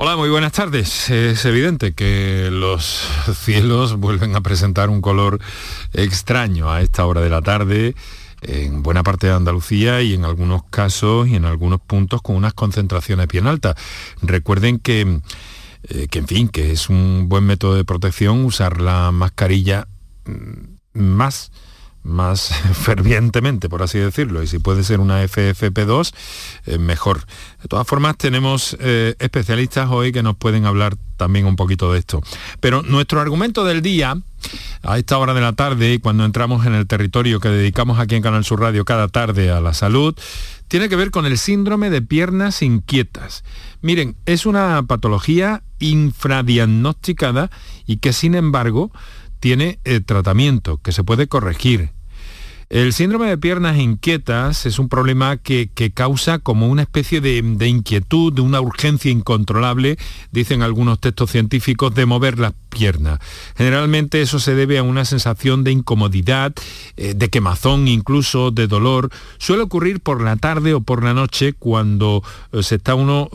Hola, muy buenas tardes. Es evidente que los cielos vuelven a presentar un color extraño a esta hora de la tarde en buena parte de Andalucía y en algunos casos y en algunos puntos con unas concentraciones bien altas. Recuerden que, eh, que en fin, que es un buen método de protección usar la mascarilla mm, más más fervientemente, por así decirlo, y si puede ser una FFP2, eh, mejor. De todas formas, tenemos eh, especialistas hoy que nos pueden hablar también un poquito de esto. Pero nuestro argumento del día, a esta hora de la tarde, y cuando entramos en el territorio que dedicamos aquí en Canal Sur Radio cada tarde a la salud, tiene que ver con el síndrome de piernas inquietas. Miren, es una patología infradiagnosticada y que sin embargo tiene eh, tratamiento, que se puede corregir. El síndrome de piernas inquietas es un problema que, causa como una especie de, inquietud, de una urgencia incontrolable, dicen algunos textos científicos, de mover las piernas. Generalmente eso se debe a una sensación de incomodidad, eh, de quemazón incluso, de dolor. Suele ocurrir por la tarde o por la noche cuando eh, se está uno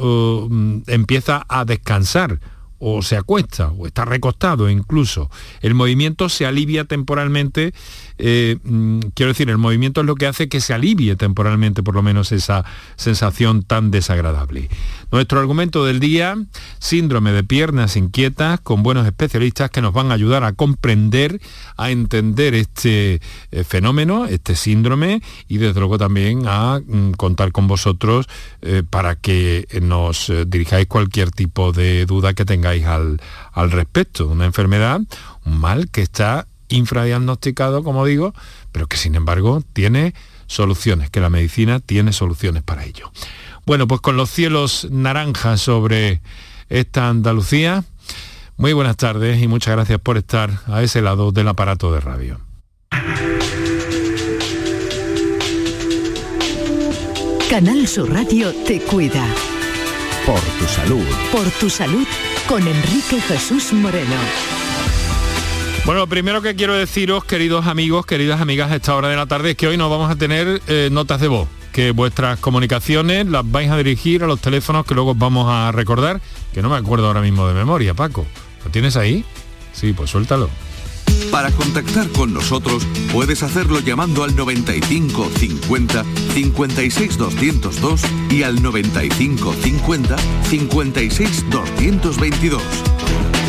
empieza a descansar o se acuesta o está recostado incluso. El movimiento se alivia temporalmente eh, mm, quiero decir, el movimiento es lo que hace que se alivie temporalmente por lo menos esa sensación tan desagradable. Nuestro argumento del día, síndrome de piernas inquietas con buenos especialistas que nos van a ayudar a comprender, a entender este eh, fenómeno, este síndrome y desde luego también a mm, contar con vosotros eh, para que nos dirijáis cualquier tipo de duda que tengáis al, al respecto. Una enfermedad, un mal que está infradiagnosticado, como digo, pero que sin embargo tiene soluciones, que la medicina tiene soluciones para ello. Bueno, pues con los cielos naranjas sobre esta Andalucía, muy buenas tardes y muchas gracias por estar a ese lado del aparato de radio. Canal Sur Radio te cuida. Por tu salud. Por tu salud con Enrique Jesús Moreno. Bueno, lo primero que quiero deciros, queridos amigos, queridas amigas, a esta hora de la tarde, es que hoy no vamos a tener eh, notas de voz, que vuestras comunicaciones las vais a dirigir a los teléfonos que luego os vamos a recordar, que no me acuerdo ahora mismo de memoria, Paco. ¿Lo tienes ahí? Sí, pues suéltalo. Para contactar con nosotros puedes hacerlo llamando al 95 50 56 202 y al 95 50 56 222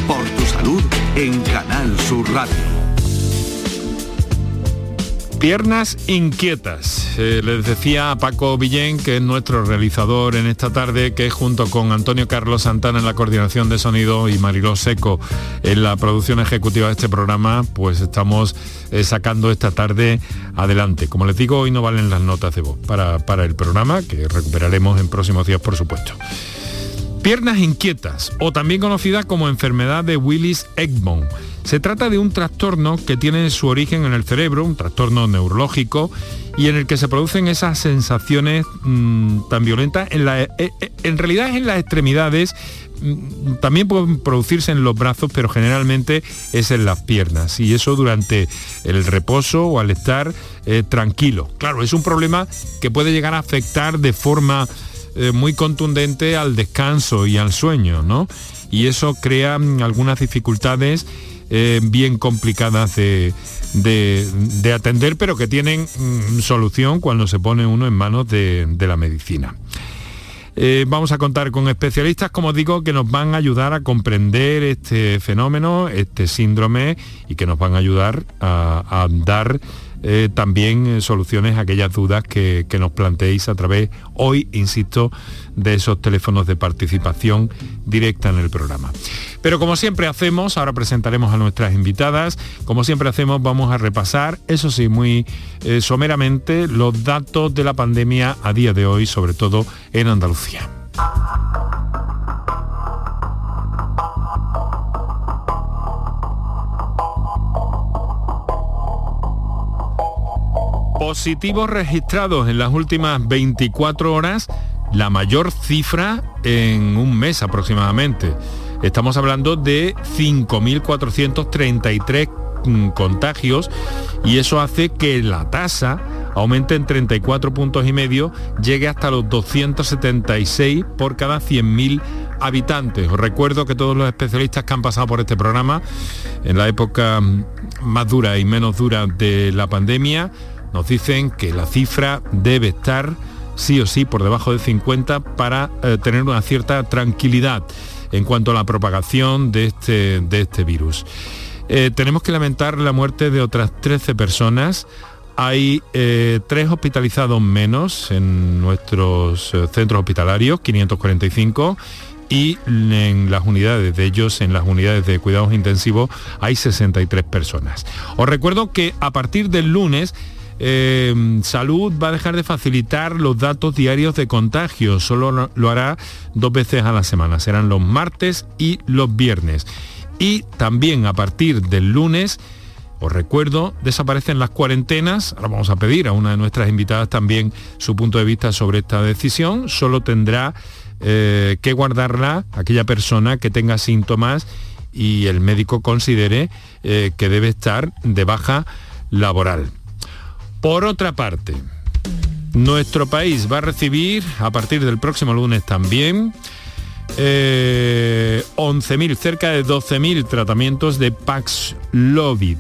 por tu salud en Canal Sur Radio. Piernas inquietas. Eh, les decía a Paco Villén, que es nuestro realizador en esta tarde, que junto con Antonio Carlos Santana en la coordinación de sonido y Mariló Seco en la producción ejecutiva de este programa, pues estamos eh, sacando esta tarde adelante. Como les digo, hoy no valen las notas de voz para, para el programa, que recuperaremos en próximos días, por supuesto. Piernas inquietas, o también conocida como enfermedad de Willis-Eggbom. Se trata de un trastorno que tiene su origen en el cerebro, un trastorno neurológico, y en el que se producen esas sensaciones mm, tan violentas. En, la, eh, eh, en realidad es en las extremidades, mm, también pueden producirse en los brazos, pero generalmente es en las piernas. Y eso durante el reposo o al estar eh, tranquilo. Claro, es un problema que puede llegar a afectar de forma eh, muy contundente al descanso y al sueño, ¿no? Y eso crea mm, algunas dificultades eh, bien complicadas de, atender, pero que tienen mm, solución cuando se pone uno en manos de, la medicina. Eh, vamos a contar con especialistas, como digo, que nos van a ayudar a comprender este fenómeno, este síndrome, y que nos van a ayudar a, a dar eh, también eh, soluciones a aquellas dudas que, nos planteéis a través, hoy, insisto, de esos teléfonos de participación directa en el programa. Pero como siempre hacemos, ahora presentaremos a nuestras invitadas, como siempre hacemos, vamos a repasar, eso sí, muy eh, someramente, los datos de la pandemia a día de hoy, sobre todo en Andalucía. Positivos registrados en las últimas 24 horas, la mayor cifra en un mes aproximadamente. Estamos hablando de 5.433 mm, contagios y eso hace que la tasa aumente en 34 puntos y medio, llegue hasta los 276 por cada 100.000 habitantes. Os recuerdo que todos los especialistas que han pasado por este programa en la época más dura y menos dura de la pandemia nos dicen que la cifra debe estar sí o sí por debajo de 50 para eh, tener una cierta tranquilidad en cuanto a la propagación de este, de este virus. Eh, tenemos que lamentar la muerte de otras 13 personas. Hay eh, tres hospitalizados menos en nuestros centros hospitalarios, 545, y en las unidades de ellos, en las unidades de cuidados intensivos, hay 63 personas. Os recuerdo que a partir del lunes eh, Salud va a dejar de facilitar los datos diarios de contagio, solo lo hará dos veces a la semana, serán los martes y los viernes. Y también a partir del lunes, os recuerdo, desaparecen las cuarentenas, ahora vamos a pedir a una de nuestras invitadas también su punto de vista sobre esta decisión, solo tendrá eh, que guardarla aquella persona que tenga síntomas y el médico considere eh, que debe estar de baja laboral. Por otra parte, nuestro país va a recibir a partir del próximo lunes también 11.000, eh, cerca de 12.000 tratamientos de Paxlovid.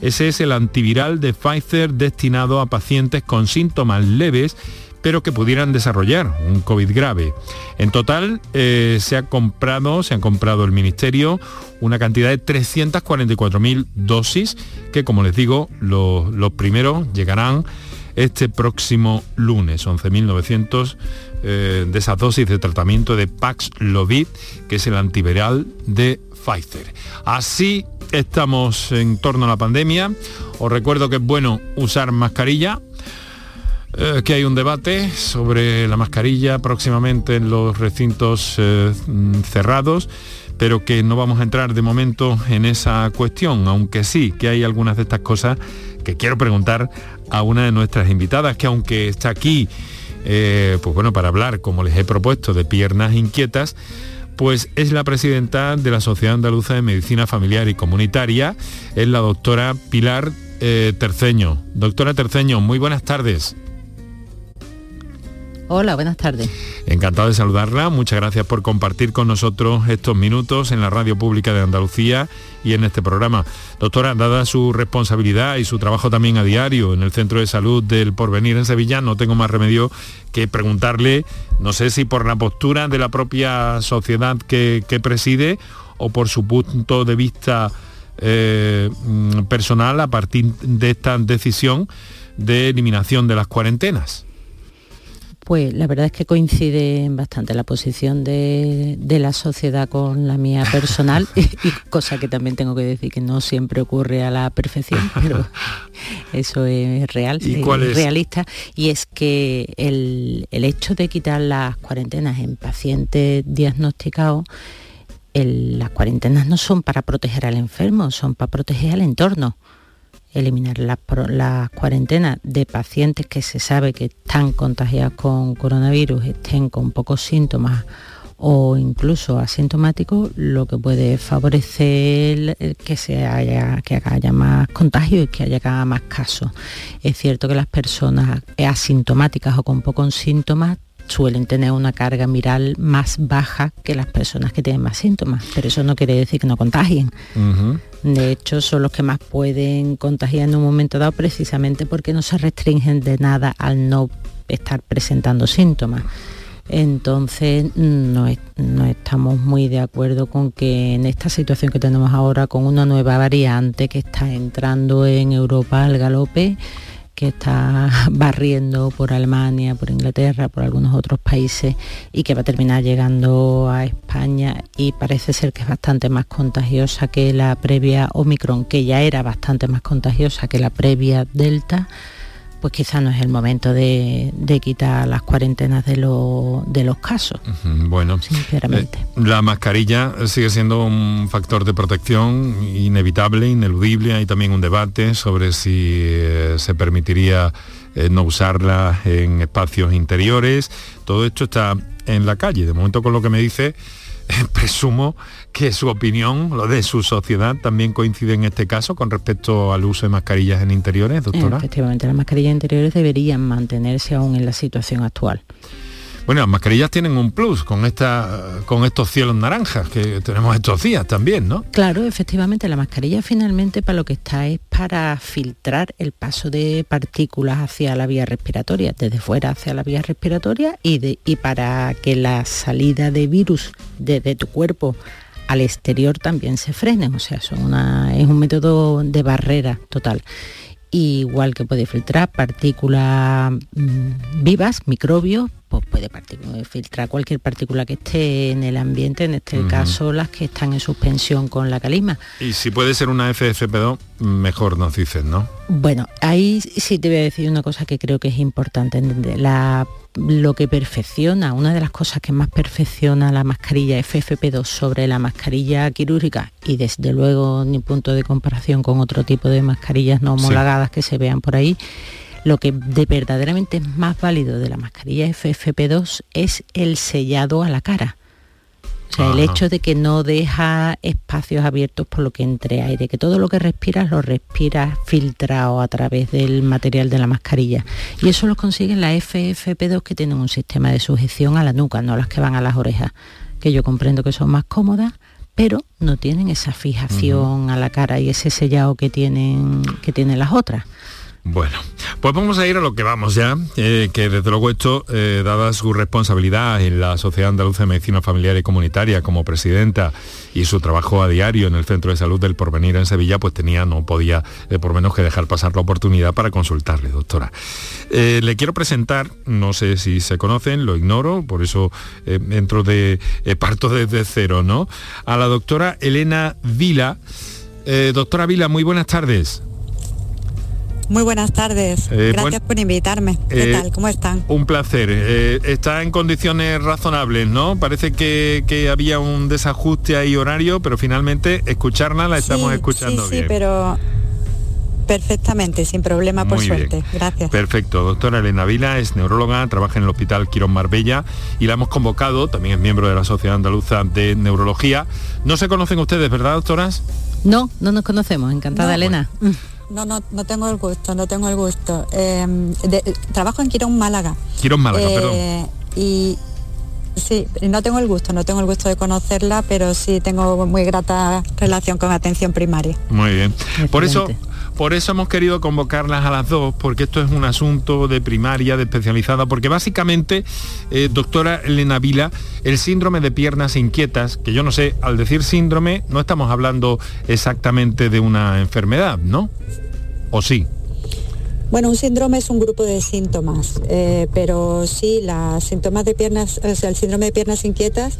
Ese es el antiviral de Pfizer destinado a pacientes con síntomas leves pero que pudieran desarrollar un COVID grave. En total eh, se ha comprado, se han comprado el Ministerio una cantidad de 344.000 dosis que, como les digo, los, primeros llegarán este próximo lunes, 11.900 eh, de esas dosis de tratamiento de Paxlovid, que es el antiviral de Pfizer. Así estamos en torno a la pandemia. Os recuerdo que es bueno usar mascarilla, eh, que hay un debate sobre la mascarilla próximamente en los recintos eh, cerrados, pero que no vamos a entrar de momento en esa cuestión, aunque sí que hay algunas de estas cosas que quiero preguntar a una de nuestras invitadas, que aunque está aquí, eh, pues bueno, para hablar, como les he propuesto, de piernas inquietas, pues es la presidenta de la Sociedad Andaluza de Medicina Familiar y Comunitaria, es la doctora Pilar Terceño. Doctora Terceño, muy buenas tardes. Hola, buenas tardes. Encantado de saludarla. Muchas gracias por compartir con nosotros estos minutos en la Radio Pública de Andalucía y en este programa. Doctora, dada su responsabilidad y su trabajo también a diario en el Centro de Salud del Porvenir en Sevilla, no tengo más remedio que preguntarle, no sé si por la postura de la propia sociedad que, preside o por su punto de vista eh, mm, personal a partir de esta decisión de eliminación de las cuarentenas. Pues la verdad es que coincide bastante la posición de, la sociedad con la mía personal, y, cosa que también tengo que decir que no siempre ocurre a la perfección, pero eso es real, es, realista, y es que el, hecho de quitar las cuarentenas en pacientes diagnosticados las cuarentenas no son para proteger al enfermo, son para proteger al entorno eliminar las, cuarentenas de pacientes que se sabe que están contagiados con coronavirus, estén con pocos síntomas o incluso asintomáticos, lo que puede favorecer que, se haya, que haya más contagios y que haya más casos. Es cierto que las personas asintomáticas o con pocos síntomas suelen tener una carga viral más baja que las personas que tienen más síntomas, pero eso no quiere decir que no contagien. De hecho, son los que más pueden contagiar en un momento dado precisamente porque no se restringen de nada al no estar presentando síntomas. Entonces no, no, estamos muy de acuerdo con que en esta situación que tenemos ahora con una nueva variante que está entrando en Europa al galope, que está barriendo por Alemania, por Inglaterra, por algunos otros países y que va a terminar llegando a España y parece ser que es bastante más contagiosa que la previa Omicron, que ya era bastante más contagiosa que la previa Delta pues quizá no es el momento de, quitar las cuarentenas de, de los casos. Bueno, sinceramente. Eh, la mascarilla sigue siendo un factor de protección inevitable, ineludible. Hay también un debate sobre si eh, se permitiría eh, no usarla en espacios interiores. Todo esto está en la calle. De momento con lo que me dice presumo que su opinión, lo de su sociedad, también coincide en este caso con respecto al uso de mascarillas en interiores, doctora. Efectivamente, las mascarillas interiores deberían mantenerse aún en la situación actual. Bueno, las mascarillas tienen un plus con, esta, con estos cielos naranjas que tenemos estos días también, ¿no? Claro, efectivamente, la mascarilla finalmente para lo que está es para filtrar el paso de partículas hacia la vía respiratoria, desde fuera hacia la vía respiratoria y, de, y para que la salida de virus desde tu cuerpo al exterior también se frenen, o sea, son es un método de barrera total igual que puede filtrar partículas mm, vivas, microbios, pues puede filtrar cualquier partícula que esté en el ambiente, en este caso las que están en suspensión con la calima. Y si puede ser una FFP2, mejor nos dicen, ¿no? Bueno, ahí sí te voy a decir una cosa que creo que es importante entender. La, lo que perfecciona, una de las cosas que más perfecciona la mascarilla FFP2 sobre la mascarilla quirúrgica y desde luego ni punto de comparación con otro tipo de mascarillas no homologadas que se vean por ahí, lo que de verdaderamente es más válido de la mascarilla FFP2 es el sellado a la cara. O sea, el hecho de que no deja espacios abiertos por lo que entre aire, que todo lo que respiras lo respiras filtrado a través del material de la mascarilla. Y eso lo consiguen las FFP2 que tienen un sistema de sujeción a la nuca, no las que van a las orejas, que yo comprendo que son más cómodas, pero no tienen esa fijación a la cara y ese sellado que tienen, que tienen las otras. Bueno, pues vamos a ir a lo que vamos ya, eh, que desde luego esto, eh, dada su responsabilidad en la Sociedad Andaluza de Medicina Familiar y Comunitaria como presidenta y su trabajo a diario en el Centro de Salud del Porvenir en Sevilla, pues tenía, no podía eh, por menos que dejar pasar la oportunidad para consultarle, doctora. le quiero presentar, no sé si se conocen, lo ignoro, por eso entro de, parto desde cero, ¿no? A la doctora Elena Vila. doctora Vila, muy buenas tardes. Muy buenas tardes. Eh, Gracias por invitarme. ¿Qué eh, tal? ¿Cómo están? Un placer. Eh, está en condiciones razonables, ¿no? Parece que, había un desajuste ahí horario, pero finalmente escucharla la estamos escuchando bien. Sí, pero perfectamente, sin problema, por suerte. Gracias. Perfecto. Doctora Elena Vila es neuróloga, trabaja en el Hospital Quirón Marbella y la hemos convocado, también es miembro de la Sociedad Andaluza de Neurología. No se conocen ustedes, ¿verdad, doctoras? No, no nos conocemos. Encantada, Elena. No, no, no tengo el gusto, no tengo el gusto. Em, trabajo en Quirón Málaga. Quirón Málaga, eh, perdón. Y sí, no tengo el gusto, no tengo el gusto de conocerla, pero sí tengo muy grata relación con atención primaria. Muy bien. Por eso, por eso hemos querido convocarlas a las dos, porque esto es un asunto de primaria, de especializada, porque básicamente, eh, doctora Elena Vila, el síndrome de piernas inquietas, que yo no sé, al decir síndrome, no estamos hablando exactamente de una enfermedad, ¿no? ¿O sí? Bueno, un síndrome es un grupo de síntomas, eh, pero sí, las síntomas de piernas, o sea, el síndrome de piernas inquietas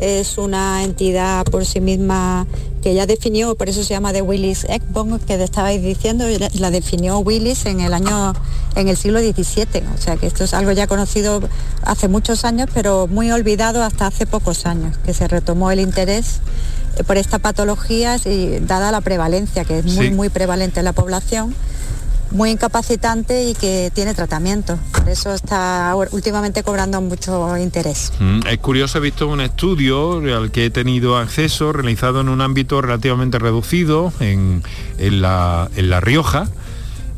es una entidad por sí misma que ya definió, por eso se llama de Willis Ekbom, que estabais diciendo, la definió Willis en el año, en el siglo XVII, o sea que esto es algo ya conocido hace muchos años, pero muy olvidado hasta hace pocos años, que se retomó el interés por esta patología y dada la prevalencia, que es muy, muy prevalente en la población muy incapacitante y que tiene tratamiento. Por eso está últimamente cobrando mucho interés. Mm, es curioso, he visto un estudio al que he tenido acceso realizado en un ámbito relativamente reducido en, la, Rioja.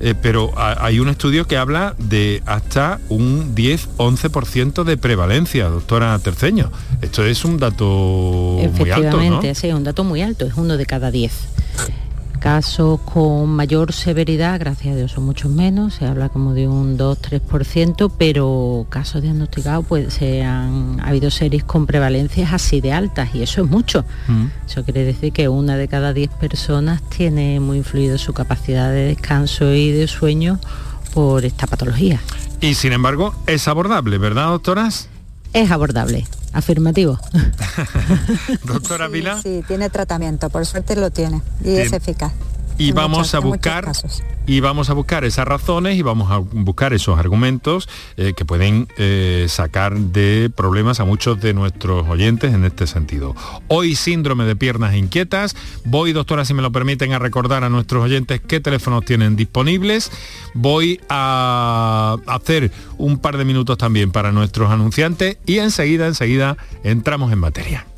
Eh, pero hay un estudio que habla de hasta un 10-11% de prevalencia, doctora Terceño. Esto es un dato muy alto, ¿no? sí, es un dato muy alto, es uno de cada 10 casos con mayor severidad, gracias a Dios son muchos menos, se habla como de un 2-3%, pero casos diagnosticados pues se han ha habido series con prevalencias así de altas y eso es mucho. Mm. Eso quiere decir que una de cada 10 personas tiene muy influido su capacidad de descanso y de sueño por esta patología. Y sin embargo es abordable, ¿verdad, doctoras? Es abordable. Afirmativo. Doctora Vila. Sí, tiene tratamiento, por suerte lo tiene y es eficaz. Y vamos a buscar y vamos a buscar esas razones y vamos a buscar esos argumentos eh, que pueden eh, sacar de problemas a muchos de nuestros oyentes en este sentido. Hoy síndrome de piernas inquietas. Voy, doctora, si me lo permiten, a recordar a nuestros oyentes qué teléfonos tienen disponibles. Voy a hacer un par de minutos también para nuestros anunciantes y enseguida, enseguida entramos en materia.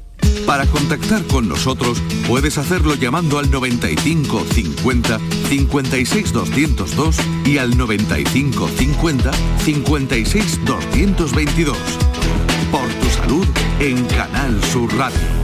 Para contactar con nosotros puedes hacerlo llamando al 95 50 56 202 y al 95 50 56 222. Por tu salud en Canal Sur Radio.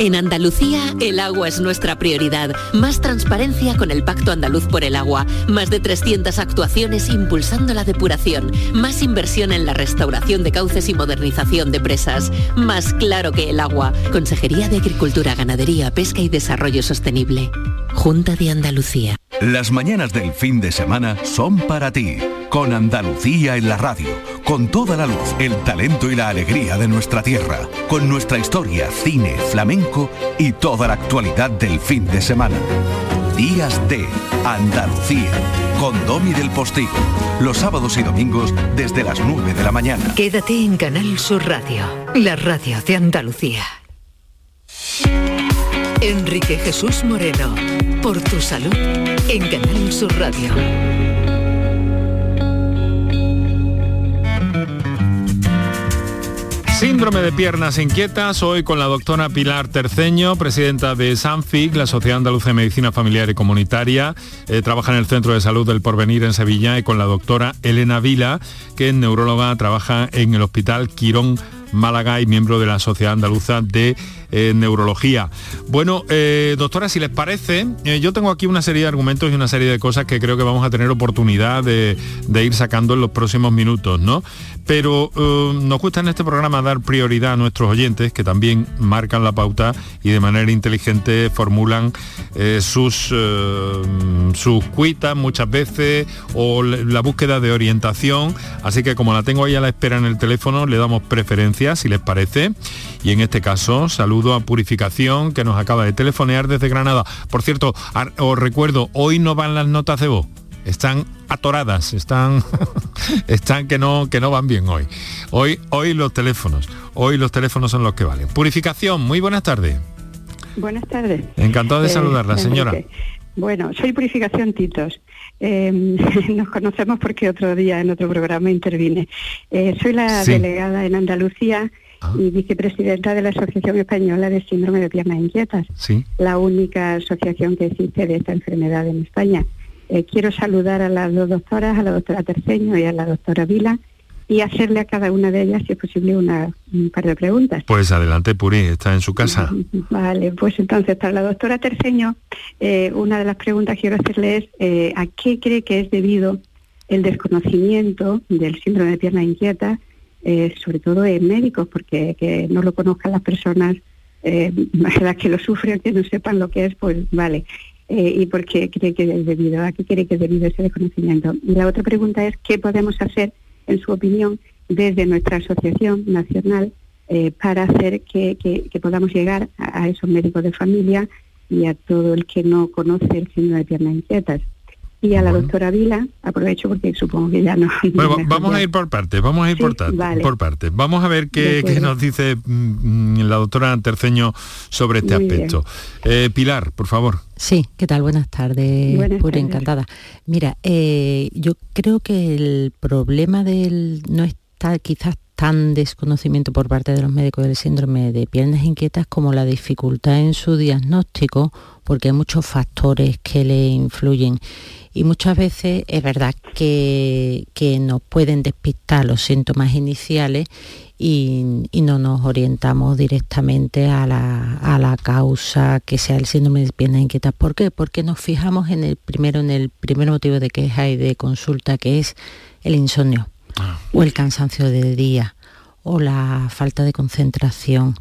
En Andalucía, el agua es nuestra prioridad. Más transparencia con el Pacto Andaluz por el Agua. Más de 300 actuaciones impulsando la depuración. Más inversión en la restauración de cauces y modernización de presas. Más claro que el agua. Consejería de Agricultura, Ganadería, Pesca y Desarrollo Sostenible. Junta de Andalucía. Las mañanas del fin de semana son para ti, con Andalucía en la radio, con toda la luz, el talento y la alegría de nuestra tierra, con nuestra historia, cine, flamenco y toda la actualidad del fin de semana. Días de Andalucía, con Domi del Postigo, los sábados y domingos desde las 9 de la mañana. Quédate en Canal Sur Radio, la radio de Andalucía. Enrique Jesús Moreno, por tu salud, en Canal Sur Radio. Síndrome de piernas inquietas, hoy con la doctora Pilar Terceño, presidenta de SANFIC, la Sociedad Andaluza de Medicina Familiar y Comunitaria. Eh, trabaja en el Centro de Salud del Porvenir en Sevilla y con la doctora Elena Vila, que es neuróloga, trabaja en el Hospital Quirón Málaga y miembro de la Sociedad Andaluza de eh, Neurología. Bueno, eh, doctora, si les parece, eh, yo tengo aquí una serie de argumentos y una serie de cosas que creo que vamos a tener oportunidad de, de ir sacando en los próximos minutos, ¿no? Pero nos gusta en este programa dar prioridad a nuestros oyentes, que también marcan la pauta y de manera inteligente formulan sus, sus cuitas muchas veces o la búsqueda de orientación. Así que como la tengo ahí a la espera en el teléfono, le damos preferencia, si les parece. Y en este caso, saludo a Purificación, que nos acaba de telefonear desde Granada. Por cierto, os recuerdo, hoy no van las notas de voz. Están atoradas, están, están que no, que no van bien hoy. Hoy, hoy los teléfonos, hoy los teléfonos son los que valen. Purificación, muy buenas tardes. Buenas tardes. Encantado de saludarla, señora. Bueno, soy Purificación Titos. Eh, nos conocemos porque otro día en otro programa intervine. Eh, soy la delegada en Andalucía. Y vicepresidenta de la Asociación Española de Síndrome de Piernas Inquietas, la única asociación que existe de esta enfermedad en España. Eh, quiero saludar a las dos doctoras, a la doctora Terceño y a la doctora Vila, y hacerle a cada una de ellas, si es posible, una, un par de preguntas. Pues adelante, Puri, está en su casa. Vale, pues entonces, para la doctora Terceño, eh, una de las preguntas que quiero hacerle es, eh, ¿a qué cree que es debido el desconocimiento del síndrome de piernas inquietas eh, sobre todo en médicos, porque que no lo conozcan las personas, eh, las que lo sufren, que no sepan lo que es, pues vale. Eh, ¿Y por qué cree que es debido? ¿A qué cree que es debido ese desconocimiento? Y la otra pregunta es, ¿qué podemos hacer, en su opinión, desde nuestra asociación nacional eh, para hacer que, podamos llegar a, esos médicos de familia y a todo el que no conoce el síndrome de piernas inquietas? Y a la doctora Vila, aprovecho porque supongo que ya no... Bueno, vamos a ir por partes, vamos a ir por, por partes. Vamos a ver qué, nos dice mm, la doctora Terceño sobre este aspecto. Eh, Pilar, por favor. Sí, ¿qué tal? Buenas tardes, Buenas encantada. Mira, eh, yo creo que el problema del no está quizás tan desconocimiento por parte de los médicos del síndrome de piernas inquietas como la dificultad en su diagnóstico, porque hay muchos factores que le influyen y muchas veces es verdad que, nos pueden despistar los síntomas iniciales y, no nos orientamos directamente a la, causa que sea el síndrome de piernas inquietas. ¿Por qué? Porque nos fijamos en el primero, en el primer motivo de queja y de consulta, que es el insomnio ah. o el cansancio de día o la falta de concentración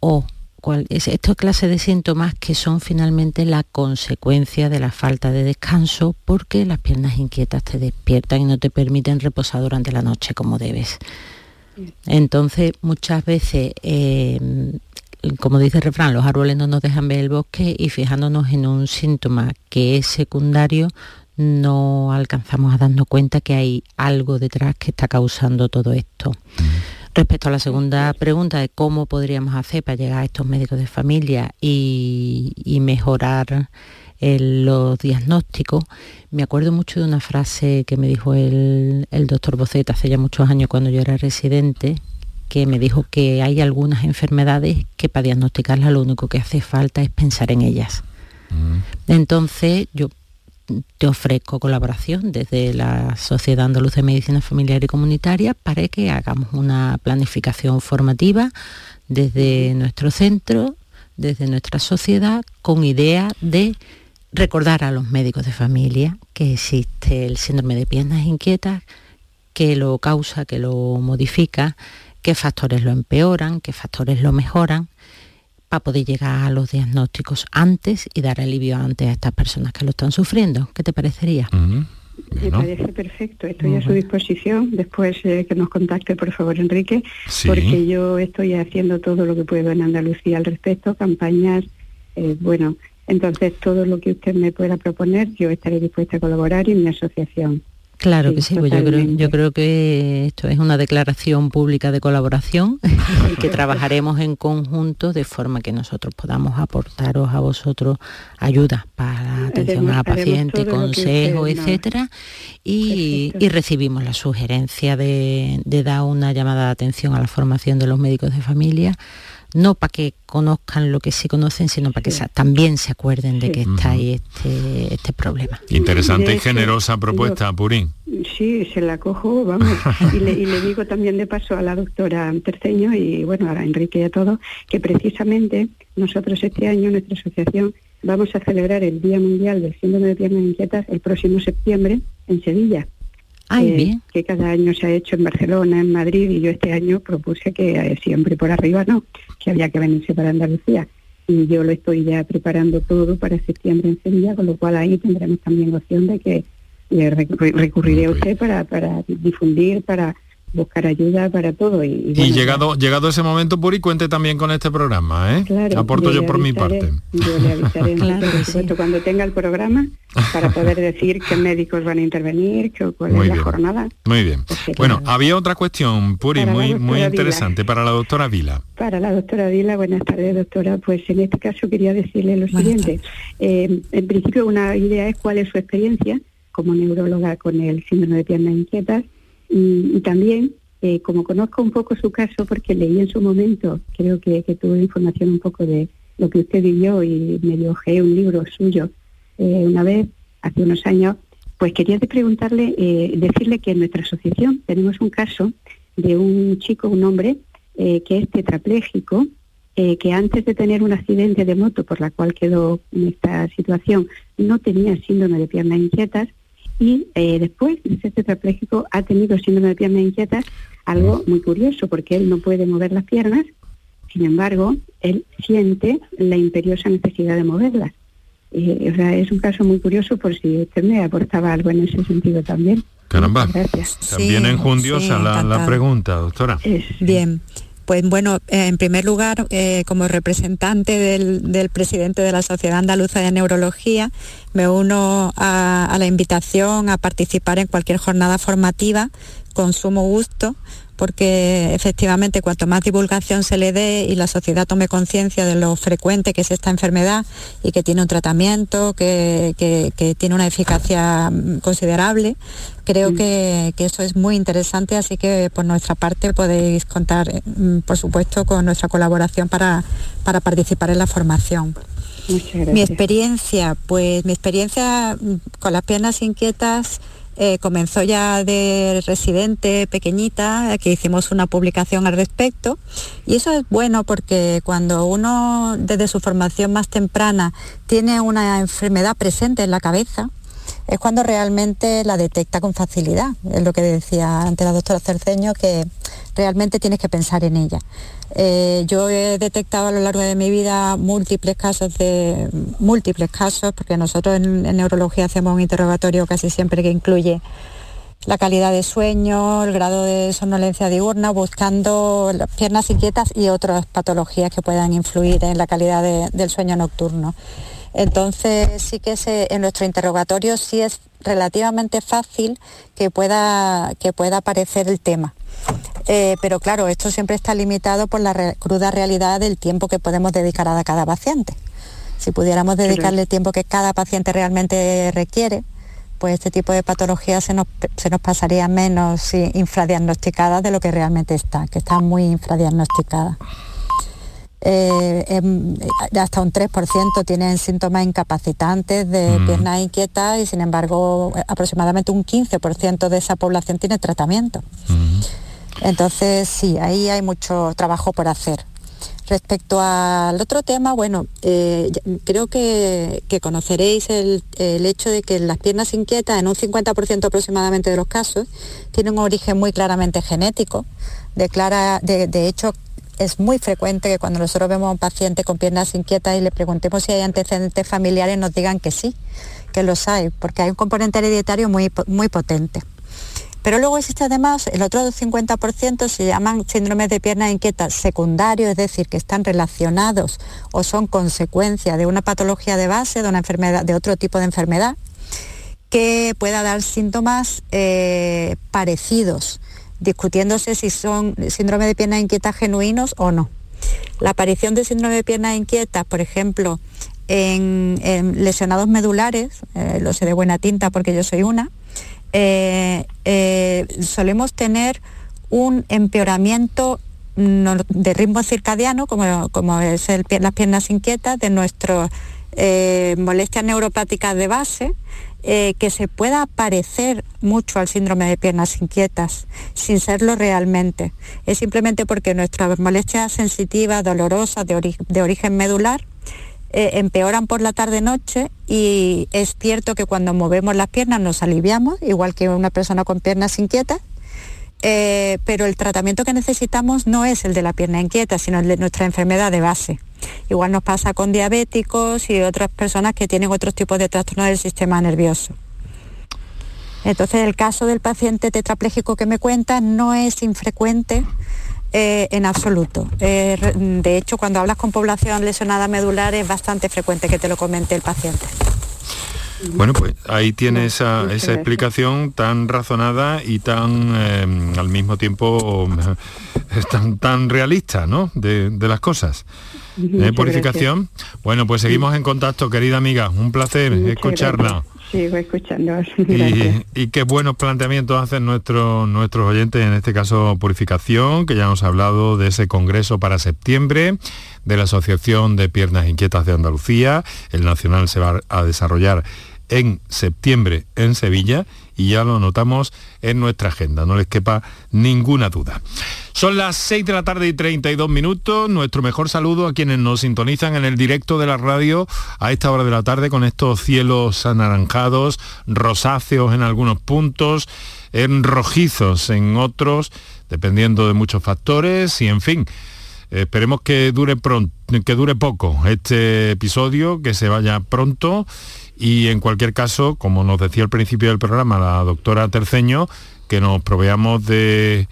o cuál es esta clase de síntomas que son finalmente la consecuencia de la falta de descanso porque las piernas inquietas te despiertan y no te permiten reposar durante la noche como debes. Entonces, muchas veces, em, como dice el refrán, los árboles no nos dejan ver el bosque y fijándonos en un síntoma que es secundario, no alcanzamos a darnos cuenta que hay algo detrás que está causando todo esto. Respecto a la segunda pregunta de cómo podríamos hacer para llegar a estos médicos de familia y, mejorar los diagnósticos, me acuerdo mucho de una frase que me dijo el, el doctor Boceta hace ya muchos años cuando yo era residente, que me dijo que hay algunas enfermedades que para diagnosticarlas lo único que hace falta es pensar en ellas. Mm. Entonces yo te ofrezco colaboración desde la Sociedad Andaluza de Medicina Familiar y Comunitaria para que hagamos una planificación formativa desde nuestro centro, desde nuestra sociedad, con idea de recordar a los médicos de familia que existe el síndrome de piernas inquietas, que lo causa, que lo modifica, qué factores lo empeoran, qué factores lo mejoran, para poder llegar a los diagnósticos antes y dar alivio antes a estas personas que lo están sufriendo. ¿Qué te parecería? Me parece perfecto, estoy a su disposición. Después eh, que nos contacte, por favor, Enrique, porque yo estoy haciendo todo lo que puedo en Andalucía al respecto, campañas, eh, bueno, entonces todo lo que usted me pueda proponer, yo estaré dispuesta a colaborar en mi asociación. Claro que sí, pues yo creo, yo creo que esto es una declaración pública de colaboración y que trabajaremos en conjunto de forma que nosotros podamos aportaros a vosotros ayuda para atención a la paciente, consejo, etcétera, y, recibimos la sugerencia de, de dar una llamada de atención a la formación de los médicos de familia no para que conozcan lo que sí conocen, sino para que también se acuerden de que está ahí este, este problema. Interesante y generosa propuesta, Purín. Sí, se la cojo, vamos. y, le, digo también de paso a la doctora Terceño y bueno, a Enrique y a todos, que precisamente nosotros este año, nuestra asociación, vamos a celebrar el Día Mundial del Síndrome de Piernas Inquietas el próximo septiembre en Sevilla. Eh, que cada año se ha hecho en Barcelona, en Madrid, y yo este año propuse que eh, siempre por arriba no, que había que venirse para Andalucía. Y yo lo estoy ya preparando todo para septiembre en Sevilla, con lo cual ahí tendremos también opción de que eh, recurriré a usted para, para difundir, para buscar ayuda para todo. Y, llegado llegado ese momento, Puri, cuente también con este programa, ¿eh? Aporto yo, por mi parte. Yo le avisaré, cuando tenga el programa, para poder decir qué médicos van a intervenir, qué, cuál es la jornada. Muy bien. bueno, había otra cuestión, Puri, muy, muy interesante, para la doctora Vila. Para la doctora Vila, buenas tardes, doctora. Pues en este caso quería decirle lo siguiente. Eh, en principio, una idea es cuál es su experiencia como neuróloga con el síndrome de piernas inquietas y, también, eh, como conozco un poco su caso, porque leí en su momento, creo que, tuve información un poco de lo que usted vivió y me dio un libro suyo eh, una vez, hace unos años, pues quería preguntarle, eh, decirle que en nuestra asociación tenemos un caso de un chico, un hombre, que es tetrapléjico, que antes de tener un accidente de moto por la cual quedó en esta situación, no tenía síndrome de piernas inquietas y eh, después de ser tetrapléjico ha tenido síndrome de piernas inquietas, algo muy curioso porque él no puede mover las piernas, sin embargo, él siente la imperiosa necesidad de moverlas. Eh, o sea, es un caso muy curioso por si usted me aportaba algo en ese sentido también. Caramba, Gracias. también enjundiosa la, pregunta, doctora. Bien. Pues bueno, en primer lugar, eh, como representante del, presidente de la Sociedad Andaluza de Neurología, me uno a, la invitación a participar en cualquier jornada formativa. Con sumo gusto porque efectivamente cuanto más divulgación se le dé y la sociedad tome conciencia de lo frecuente que es esta enfermedad y que tiene un tratamiento, que, tiene una eficacia mm, considerable, creo mm. que, eso es muy interesante, así que por nuestra parte podéis contar, mm, por supuesto, con nuestra colaboración para, para participar en la formación. Mi experiencia, pues mi experiencia con las piernas inquietas eh, comenzó ya de residente pequeñita, que hicimos una publicación al respecto. Y eso es bueno porque cuando uno desde su formación más temprana tiene una enfermedad presente en la cabeza, es cuando realmente la detecta con facilidad. Es lo que decía antes la doctora Cerceño, que realmente tienes que pensar en ella. Eh, yo he detectado a lo largo de mi vida múltiples casos de múltiples casos, porque nosotros en, neurología hacemos un interrogatorio casi siempre que incluye la calidad de sueño, el grado de somnolencia diurna, buscando las piernas inquietas y otras patologías que puedan influir en la calidad del sueño nocturno. Entonces sí que en nuestro interrogatorio sí es relativamente fácil que pueda, que pueda aparecer el tema. Eh, pero claro, esto siempre está limitado por la cruda realidad del tiempo que podemos dedicar a cada paciente. Si pudiéramos dedicarle el tiempo que cada paciente realmente requiere, pues este tipo de patologías se nos, se nos pasaría menos infradiagnosticadas de lo que realmente está, que está muy infradiagnosticada. Eh, em, hasta un 3% tienen síntomas incapacitantes de mm. piernas inquietas y sin embargo aproximadamente un 15% de esa población tiene tratamiento. Mm. Entonces sí, ahí hay mucho trabajo por hacer. Respecto al otro tema, bueno, eh, creo que, conoceréis el, hecho de que las piernas inquietas, en un 50% aproximadamente de los casos, tienen un origen muy claramente genético. De, de hecho, es muy frecuente que cuando nosotros vemos a un paciente con piernas inquietas y le preguntemos si hay antecedentes familiares, nos digan que sí, que los hay, porque hay un componente hereditario muy, muy potente. Pero luego existe además el otro 50% se llaman síndromes de piernas inquietas secundarios, es decir, que están relacionados o son consecuencia de una patología de base, de una enfermedad, de otro tipo de enfermedad, que pueda dar síntomas eh, parecidos discutiéndose si son síndrome de piernas inquietas genuinos o no. La aparición de síndrome de piernas inquietas, por ejemplo, en, lesionados medulares, eh, lo sé de buena tinta porque yo soy una, eh, eh, solemos tener un empeoramiento de ritmo circadiano, como, como es las piernas inquietas, de nuestras molestias neuropáticas de base, eh, que se pueda parecer mucho al síndrome de piernas inquietas, sin serlo realmente. Es simplemente porque nuestras molestias sensitivas, dolorosas, de, origen medular, eh, empeoran por la tarde-noche y es cierto que cuando movemos las piernas nos aliviamos, igual que una persona con piernas inquietas, eh, pero el tratamiento que necesitamos no es el de la pierna inquieta, sino el de nuestra enfermedad de base. Igual nos pasa con diabéticos y otras personas que tienen otros tipos de trastornos del sistema nervioso. Entonces el caso del paciente tetrapléjico que me cuenta no es infrecuente eh, en absoluto. Eh, de hecho, cuando hablas con población lesionada medular es bastante frecuente que te lo comente el paciente. Bueno, pues ahí tiene esa, explicación tan razonada y tan eh, al mismo tiempo tan, tan realista, ¿no? de las cosas. ¿Eh, purificación. Bueno, pues seguimos en contacto, querida amiga. Un placer escucharla. Sigo escuchando. Y, y, qué buenos planteamientos hacen nuestros nuestros oyentes, en este caso Purificación, que ya hemos hablado de ese congreso para septiembre, de la Asociación de Piernas Inquietas de Andalucía. El Nacional se va a desarrollar en septiembre en Sevilla y ya lo notamos en nuestra agenda, no les quepa ninguna duda. Son las 6 de la tarde y 32 minutos. Nuestro mejor saludo a quienes nos sintonizan en el directo de la radio a esta hora de la tarde con estos cielos anaranjados, rosáceos en algunos puntos, en rojizos en otros, dependiendo de muchos factores y en fin. Esperemos que dure pronto, que dure poco este episodio, que se vaya pronto y en cualquier caso, como nos decía al principio del programa la doctora Terceño, que nos proveamos de,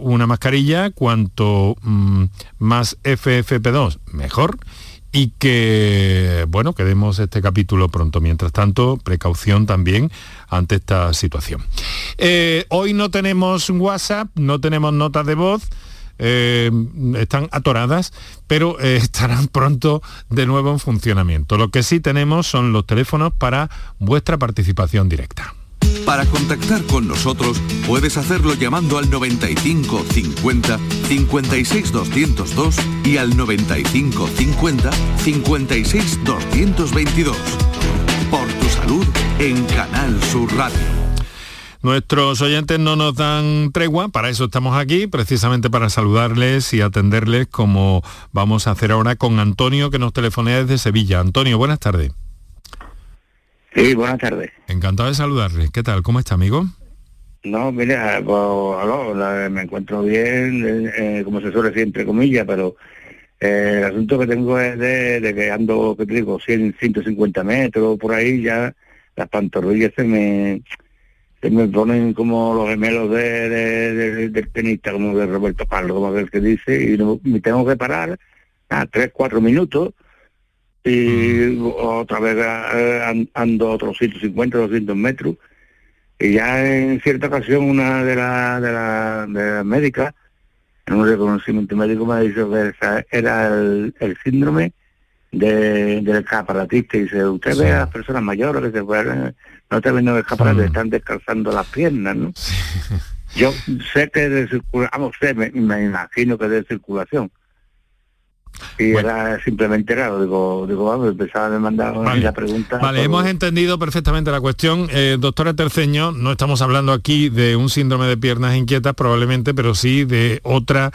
una mascarilla, cuanto mm, más FFP2, mejor y que, bueno, que demos este capítulo pronto. Mientras tanto, precaución también ante esta situación. Eh, hoy no tenemos WhatsApp, no tenemos notas de voz, eh, están atoradas, pero eh, estarán pronto de nuevo en funcionamiento. Lo que sí tenemos son los teléfonos para vuestra participación directa. Para contactar con nosotros puedes hacerlo llamando al 95 50 56 202 y al 95 50 56 222. Por tu salud en Canal Sur Radio. Nuestros oyentes no nos dan tregua, para eso estamos aquí, precisamente para saludarles y atenderles como vamos a hacer ahora con Antonio que nos telefonea desde Sevilla. Antonio, buenas tardes. Sí, buenas tardes. Encantado de saludarles. ¿Qué tal? ¿Cómo está, amigo? No, mira, pues, me encuentro bien, eh, eh, como se suele decir, entre comillas, pero eh, el asunto que tengo es de, que ando, que te digo, 100, 150 metros, por ahí ya las pantorrillas se me se me ponen como los gemelos de, del tenista, como de Roberto Carlos, como aquel que dice, y me tengo que parar a tres, cuatro minutos y otra vez eh, ando otros 150, 200 metros. Y ya en cierta ocasión una de las de la, de la médicas, en un reconocimiento médico me ha dicho que era el, síndrome de, del escaparatista. Y dice, usted ve a las personas mayores que se no te ven el escaparate, están descalzando las piernas, ¿no? Yo sé que de circulación, sé, me, me imagino que de circulación y era simplemente raro, digo, digo, vamos, empezaba a mandar la pregunta. Vale, hemos entendido perfectamente la cuestión. Eh, doctora Terceño, no estamos hablando aquí de un síndrome de piernas inquietas probablemente, pero sí de otra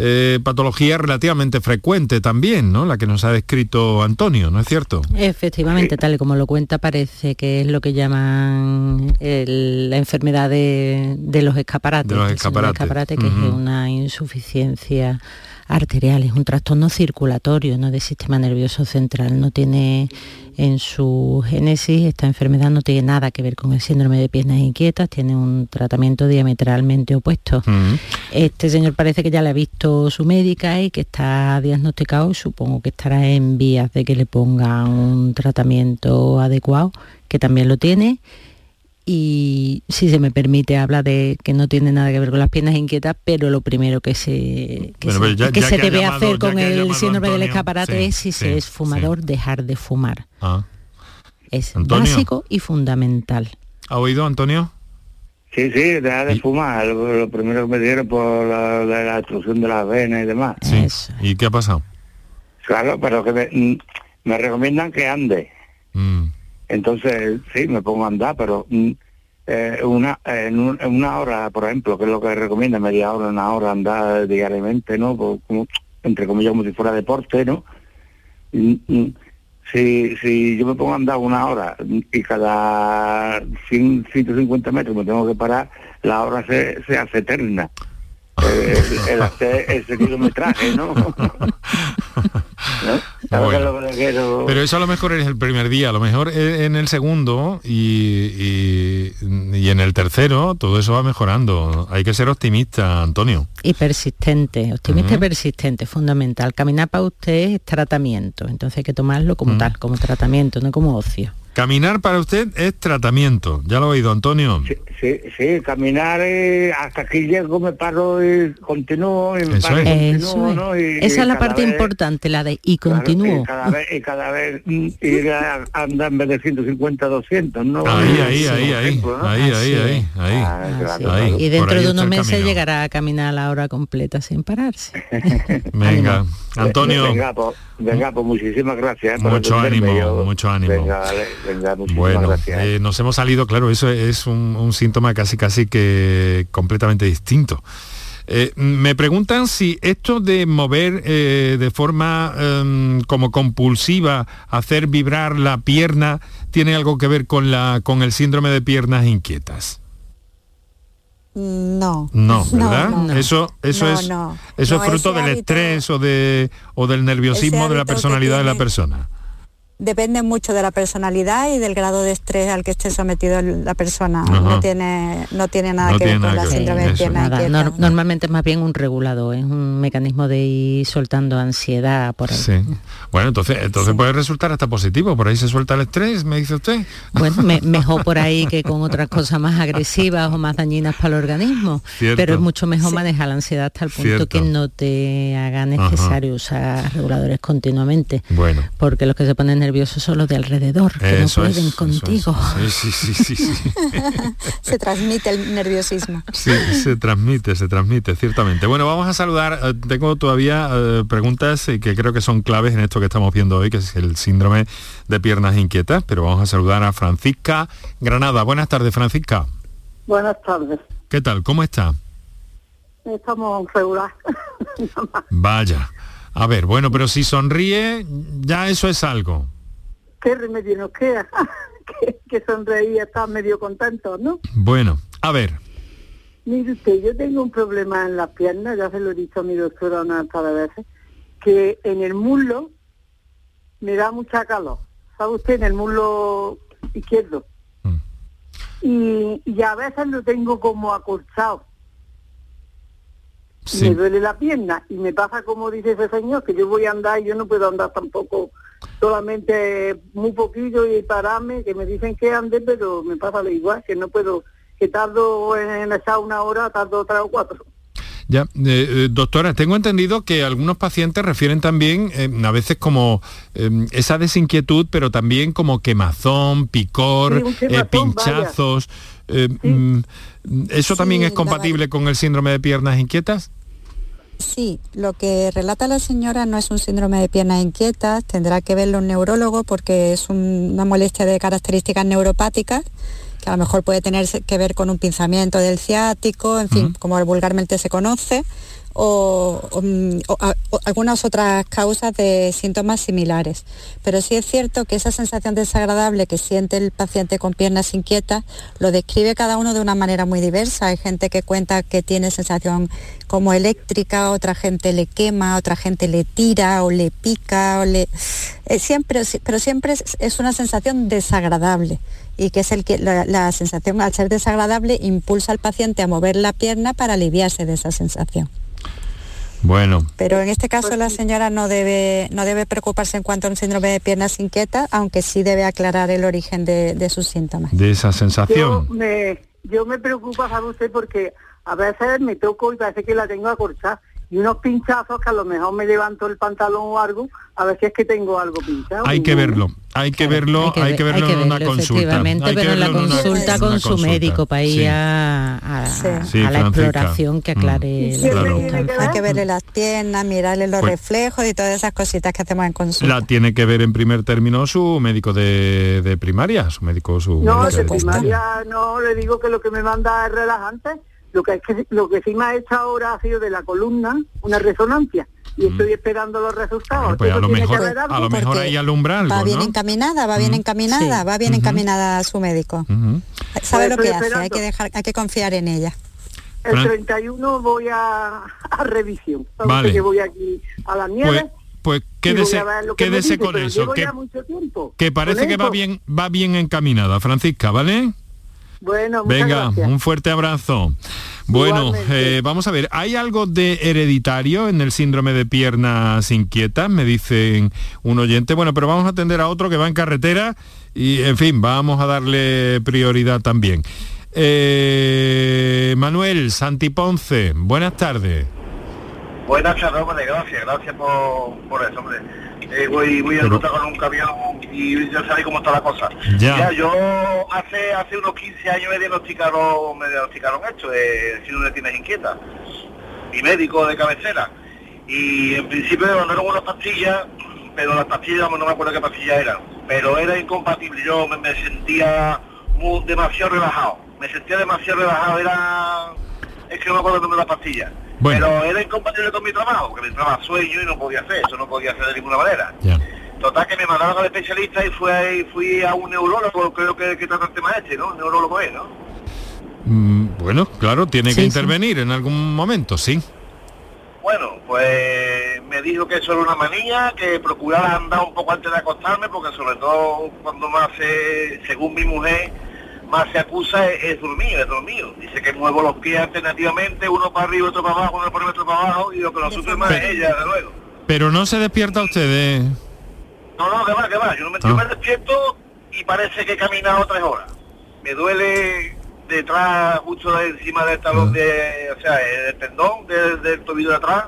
eh, patología relativamente frecuente también, ¿no? La que nos ha descrito Antonio, ¿no es cierto? Efectivamente, tal y como lo cuenta, parece que es lo que llaman la enfermedad de, los escaparates. De los escaparates. que es una insuficiencia arterial, es un trastorno circulatorio, no del sistema nervioso central, no tiene en su génesis, esta enfermedad no tiene nada que ver con el síndrome de piernas inquietas, tiene un tratamiento diametralmente opuesto. Este señor parece que ya le ha visto su médica y que está diagnosticado, supongo que estará en vías de que le pongan un tratamiento adecuado, que también lo tiene y si se me permite habla de que no tiene nada que ver con las piernas inquietas, pero lo primero que se que se, debe hacer con el síndrome del escaparate es si se es fumador dejar de fumar. Ah. Es básico y fundamental. ¿Ha oído Antonio? Sí, sí, dejar de fumar, lo, primero que me dieron por la, la, destrucción de las venas y demás. ¿Y qué ha pasado? Claro, pero que me, me recomiendan que ande. Mm. Entonces, sí, me pongo a andar, pero mm, eh, una, en, una hora, por ejemplo, que es lo que recomienda, media hora, una hora andar diariamente, ¿no? como, entre comillas, como si fuera deporte, ¿no? Mm, mm, si, si yo me pongo a andar una hora y cada 150 metros me tengo que parar, la hora se, se hace eterna. Eh, el, el, hacer ese kilometraje, ¿no? Pero eso a lo mejor es el primer día, a lo mejor en el segundo y, y, en el tercero todo eso va mejorando. Hay que ser optimista, Antonio. Y persistente, optimista y persistente, fundamental. Caminar para usted es tratamiento, entonces hay que tomarlo como tal, como tratamiento, no como ocio. Caminar para usted es tratamiento, ya lo ha oído Antonio. Sí, sí, caminar eh, hasta aquí llego, me paro y continúo. Y me paro Esa es la parte importante, la de y continúo. y cada vez, y cada vez mm, ir a andar en vez de 150, 200, ¿no? Ahí, ahí, ahí, ahí, ahí, ahí, ahí, ahí, Y dentro de unos meses llegará a caminar a la hora completa sin pararse. Venga, Antonio. Venga, pues, venga, pues muchísimas gracias. Eh, mucho ánimo, mucho ánimo. Venga, bueno, eh, nos hemos salido, claro, eso es un, un síntoma casi casi que completamente distinto. Eh, me preguntan si esto de mover eh, de forma em, como compulsiva, hacer vibrar la pierna, tiene algo que ver con, la, con el síndrome de piernas inquietas. No. No, ¿verdad? Eso, eso es, eso es fruto del estrés o, de, o del nerviosismo de la personalidad de la persona depende mucho de la personalidad y del grado de estrés al que esté sometido la persona. No tiene, no tiene nada que ver con la síndrome de pierna Normalmente es más bien un regulador, es un mecanismo de ir soltando ansiedad por ahí. Bueno, entonces, entonces puede resultar hasta positivo, por ahí se suelta el estrés, me dice usted. Bueno, mejor por ahí que con otras cosas más agresivas o más dañinas para el organismo. Pero es mucho mejor manejar la ansiedad hasta el punto que no te haga necesario usar reguladores continuamente. Bueno. Porque los que se ponen nerviosos son los de alrededor, que no pueden contigo. Sí, sí, sí, sí, se transmite el nerviosismo. Sí, se transmite, se transmite, ciertamente. Bueno, vamos a saludar, eh, tengo todavía eh, preguntas que creo que son claves en esto que estamos viendo hoy, que es el síndrome de piernas inquietas, pero vamos a saludar a Francisca Granada. Buenas tardes, Francisca. Buenas tardes. ¿Qué tal? ¿Cómo está? Estamos regular. Vaya. A ver, bueno, pero si sonríe, ya eso es algo qué remedio nos queda, que, que sonreía, está medio contento, ¿no? Bueno, a ver. Mire usted, yo tengo un problema en las piernas, ya se lo he dicho a mi doctora una veces, que en el muslo me da mucha calor, ¿sabe usted? En el muslo izquierdo. Mm. Y, y, a veces lo tengo como acorchado. Me duele la pierna y me pasa como dice ese señor, que yo voy a andar y yo no puedo andar tampoco solamente muy poquillo y pararme, que me dicen que ande, pero me pasa lo igual, que no puedo, que tardo en estar una hora, tardo tres o cuatro. Ya, eh, eh, doctora, tengo entendido que algunos pacientes refieren también eh, a veces como esa desinquietud, pero también como quemazón, picor, pinchazos. Mm, ¿Eso también es compatible con el síndrome de piernas inquietas? Sí, lo que relata la señora no es un síndrome de piernas inquietas, tendrá que verlo un neurólogo porque es una molestia de características neuropáticas que a lo mejor puede tener que ver con un pinzamiento del ciático, en fin, como vulgarmente se conoce, o, mm, algunas otras causas de síntomas similares. Pero sí es cierto que esa sensación desagradable que siente el paciente con piernas inquietas lo describe cada uno de una manera muy diversa. Hay gente que cuenta que tiene sensación como eléctrica, otra gente le quema, otra gente le tira o le pica, o le... Eh, siempre, pero siempre es, una sensación desagradable y que es el que la sensación al ser desagradable impulsa al paciente a mover la pierna para aliviarse de esa sensación. Bueno. Pero en este caso la señora no debe, no debe preocuparse en cuanto a un síndrome de piernas inquietas, aunque sí debe aclarar el origen de, sus síntomas. De esa sensación. Yo me, yo me preocupa, sabe usted, porque a veces me toco y parece que la tengo acorchada y unos pinchazos que a lo mejor me levanto el pantalón o algo, a ver si es que tengo algo pinchado. Hay que verlo, hay que verlo, hay que, verlo en una consulta. pero en la consulta con su médico para ir a, la exploración que aclare Hay que verle las piernas, mirarle los pues reflejos y todas esas cositas que hacemos en consulta. La tiene que ver en primer término su médico de, primaria, su médico su No, de primaria no, le digo que lo que me manda es relajante lo que, que, lo que sí me ha hecho ahora ha sido de la columna una resonancia y mm. estoy esperando los resultados. pues a lo mejor, a lo mejor ahí alumbra Va bien encaminada, va bien mm. encaminada, va bien encaminada a su médico. Sabe pues lo que hace, hay que dejar, hay que confiar en ella. El 31 voy a, a revisión. Vale. que voy aquí a la nieve. Pues, pues quédese, quédese con eso, que, que parece que va bien, va bien encaminada, Francisca, ¿vale? Bueno, Venga, un fuerte abrazo. Bueno, eh, vamos a ver, ¿hay algo de hereditario en el síndrome de piernas inquietas? Me dicen un oyente. Bueno, pero vamos a atender a otro que va en carretera y, en fin, vamos a darle prioridad también. Eh, Manuel Santiponce, buenas tardes. Buenas tardes, gracias, gracias por, por eso, hombre eh, voy, voy en ruta con un camión y ya sabéis cómo está la cosa. Ya. yo hace hace unos 15 años me diagnosticaron, me diagnosticaron esto, de síndrome de tienes inquieta, mi médico de cabecera. Y en principio me mandaron unas pastillas, pero las pastillas no me acuerdo qué pastillas eran, pero era incompatible, yo me, sentía demasiado relajado, me sentía demasiado relajado, era es que no me acuerdo de las pastillas. Pero era incompatible con mi trabajo, que me entraba sueño y no podía hacer, eso no podía hacer de ninguna manera. Total que me mandaron al especialista y fui, fui a un neurólogo, creo que, que trata el tema este, ¿no? Un neurólogo es, ¿no? Mm, bueno, claro, tiene que intervenir en algún momento, sí. Bueno, pues me dijo que eso era una manía, que procurara andar un poco antes de acostarme, porque sobre todo cuando me hace, según mi mujer, más se acusa es, dormido, es dormido. Dice que muevo los pies alternativamente, uno para arriba, otro para abajo, uno para otro para abajo, y lo que lo sufre más es ella, de luego. Pero no se despierta usted de... No, no, que va, que va. Yo, me, me ah. despierto y parece que he caminado tres horas. Me duele detrás, justo de encima del talón ah. de, o sea, el tendón del, del tobillo de atrás,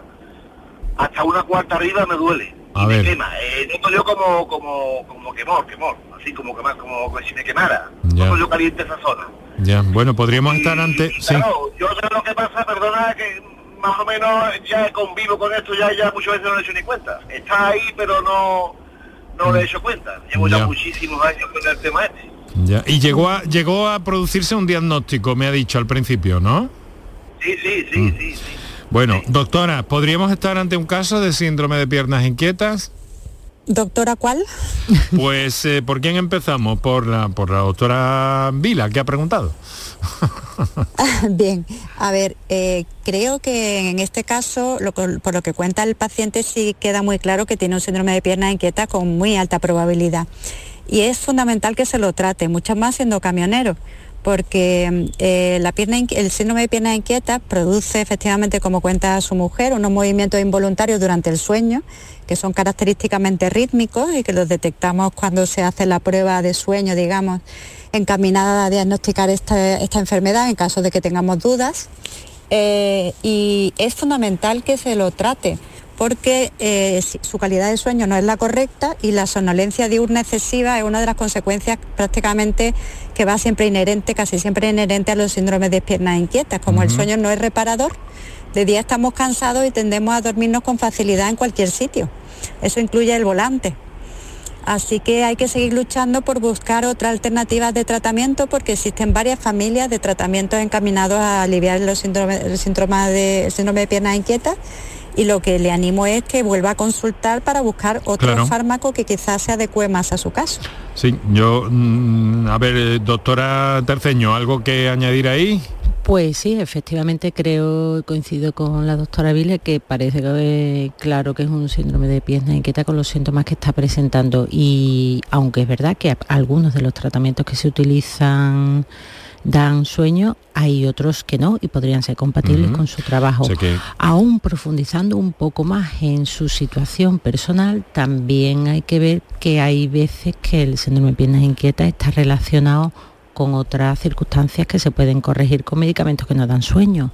hasta una cuarta arriba me duele. A ver. Me quema. Eh, yo como, como, como quemor, quemor así como, que, como si me quemara. Ya. yo caliente esa zona. Ya, bueno, podríamos estar ante... Claro, yo sé lo que pasa, perdona, que más o menos ya convivo con esto, ya, ya muchas veces no le he hecho ni cuenta. Está ahí, pero no, no le he hecho cuenta. Llevo ya, muchísimos años con el tema este. Ya. Y llegó a, llegó a producirse un diagnóstico, me ha dicho al principio, ¿no? Sí, sí, sí, mm. sí, sí. Bueno, doctora, ¿podríamos estar ante un caso de síndrome de piernas inquietas? Doctora, ¿cuál? Pues, eh, ¿por quién empezamos? Por la, por la doctora Vila, que ha preguntado. Bien, a ver, eh, creo que en este caso, por lo que cuenta el paciente, sí queda muy claro que tiene un síndrome de pierna inquieta con muy alta probabilidad. y es fundamental que se lo trate, mucho más siendo camionero porque eh, la pierna, el síndrome de pierna inquieta produce efectivamente, como cuenta su mujer, unos movimientos involuntarios durante el sueño, que son característicamente rítmicos y que los detectamos cuando se hace la prueba de sueño, digamos, encaminada a diagnosticar esta, enfermedad en caso de que tengamos dudas. Eh, y es fundamental que se lo trate porque eh, su calidad de sueño no es la correcta y la somnolencia diurna excesiva es una de las consecuencias prácticamente que va siempre inherente, casi siempre inherente a los síndromes de piernas inquietas. Como el sueño no es reparador, de día estamos cansados y tendemos a dormirnos con facilidad en cualquier sitio. Eso incluye el volante. Así que hay que seguir luchando por buscar otras alternativas de tratamiento porque existen varias familias de tratamientos encaminados a aliviar los síndromes, el síndrome de, el síndrome de piernas inquietas y lo que le animo es que vuelva a consultar para buscar otro fármaco que quizás se adecue más a su caso. Sí, yo, mm, a ver, eh, doctora Terceño, ¿algo que añadir ahí? Pues sí, efectivamente creo, coincido con la doctora Vile, que parece que, claro que es un síndrome de pierna inquieta con los síntomas que está presentando y aunque es verdad que algunos de los tratamientos que se utilizan dan sueño, hay otros que no y podrían ser compatibles con su trabajo. Aún profundizando un poco más en su situación personal, también hay que ver que hay veces que el síndrome de piernas inquietas está relacionado con otras circunstancias que se pueden corregir con medicamentos que no dan sueño.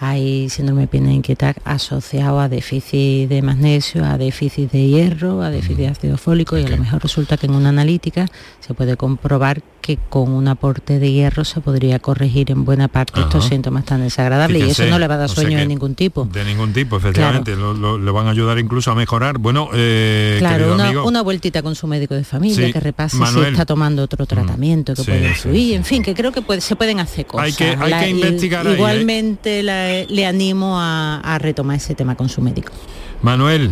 Hay síndrome de piernas inquietas asociado a déficit de magnesio, a déficit de hierro, a déficit de ácido fólico y a lo mejor resulta que en una analítica se puede comprobar que con un aporte de hierro se podría corregir en buena parte estos síntomas tan desagradables y eso no le va a dar sueño de ningún tipo. De ningún tipo, efectivamente, le van a ayudar incluso a mejorar. Bueno, eh, claro, una, vueltita con su médico de familia que repase si está tomando otro mm. tratamiento que puede influir, en fin, que creo que se pueden hacer cosas. Hay que, hay que investigar. ¿eh? igualmente le animo a, a retomar ese tema con su médico. Manuel,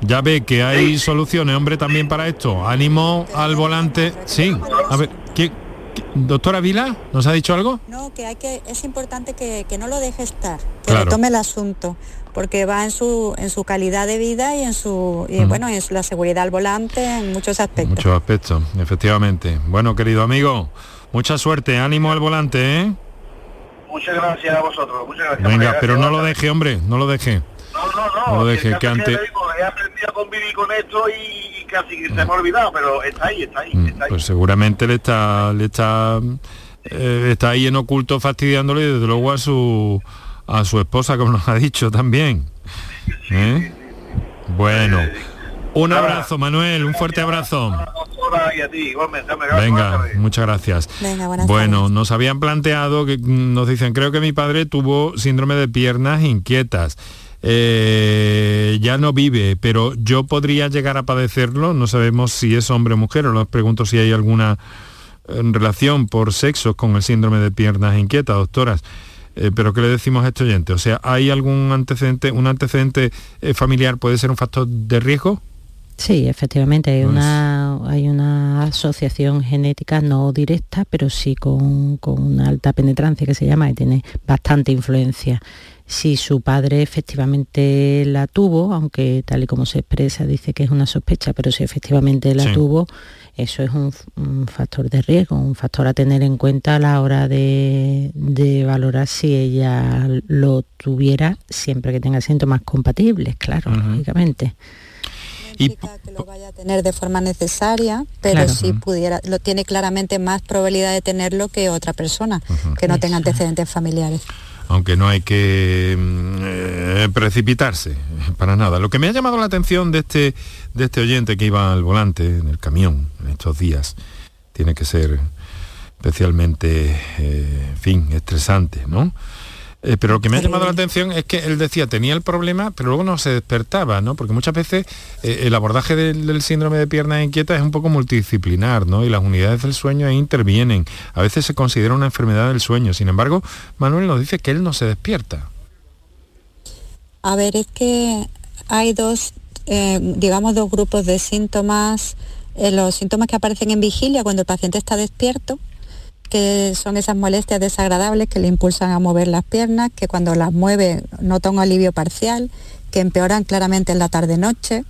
ya ve que hay soluciones, hombre, también para esto. Ánimo al volante. Sí, a ver, ¿qué, doctora Vila, ¿nos ha dicho algo? No, que hay que, es importante que, no lo deje estar, que le tome el asunto, porque va en su, en su calidad de vida y en su, bueno, en la seguridad al volante, en muchos aspectos. Muchos aspectos, efectivamente. Bueno, querido amigo, mucha suerte, ánimo al volante, ¿eh? Muchas gracias a vosotros, muchas gracias. Venga, pero no lo deje, hombre, no lo deje. No, no, no. No que, antes... he aprendido a convivir con esto y casi se me ha olvidado, pero está ahí, está ahí, mm, está ahí. Pues seguramente le está, le está, eh, está ahí en oculto fastidiándole y desde luego a su a su esposa, como nos ha dicho también. ¿Eh? Bueno. Un abrazo, Manuel, un fuerte abrazo. Venga, muchas gracias. bueno, nos habían planteado que mm, nos dicen, creo que mi padre tuvo síndrome de piernas inquietas. Eh, ya no vive, pero yo podría llegar a padecerlo, no sabemos si es hombre o mujer, o les pregunto si hay alguna eh, relación por sexo con el síndrome de piernas inquietas, doctoras. Eh, pero ¿qué le decimos a este oyente? O sea, ¿hay algún antecedente, un antecedente familiar puede ser un factor de riesgo? Sí, efectivamente, hay, pues una, hay una asociación genética no directa, pero sí con, con una alta penetrancia que se llama y tiene bastante influencia si su padre efectivamente la tuvo, aunque tal y como se expresa dice que es una sospecha, pero si efectivamente la tuvo, eso es un, factor de riesgo, un factor a tener en cuenta a la hora de, valorar si ella lo tuviera siempre que tenga síntomas compatibles, claro, lógicamente. Y que lo vaya a tener de forma necesaria, pero si pudiera, lo tiene claramente más probabilidad de tenerlo que otra persona que no tenga antecedentes familiares aunque no hay que mm, eh, precipitarse para nada. Lo que me ha llamado la atención de este, de este oyente que iba al volante en el camión en estos días, tiene que ser especialmente, eh, fin, estresante, ¿no? Eh, pero lo que me ha llamado la atención es que él decía, tenía el problema, pero luego no se despertaba, ¿no? Porque muchas veces eh, el abordaje del, síndrome de piernas inquietas es un poco multidisciplinar, ¿no? Y las unidades del sueño intervienen. A veces se considera una enfermedad del sueño. Sin embargo, Manuel nos dice que él no se despierta. A ver, es que hay dos, eh, digamos, dos grupos de síntomas. los síntomas que aparecen en vigilia cuando el paciente está despierto que son esas molestias desagradables que le impulsan a mover las piernas, que cuando las mueve nota un alivio parcial, que empeoran claramente en la tarde-noche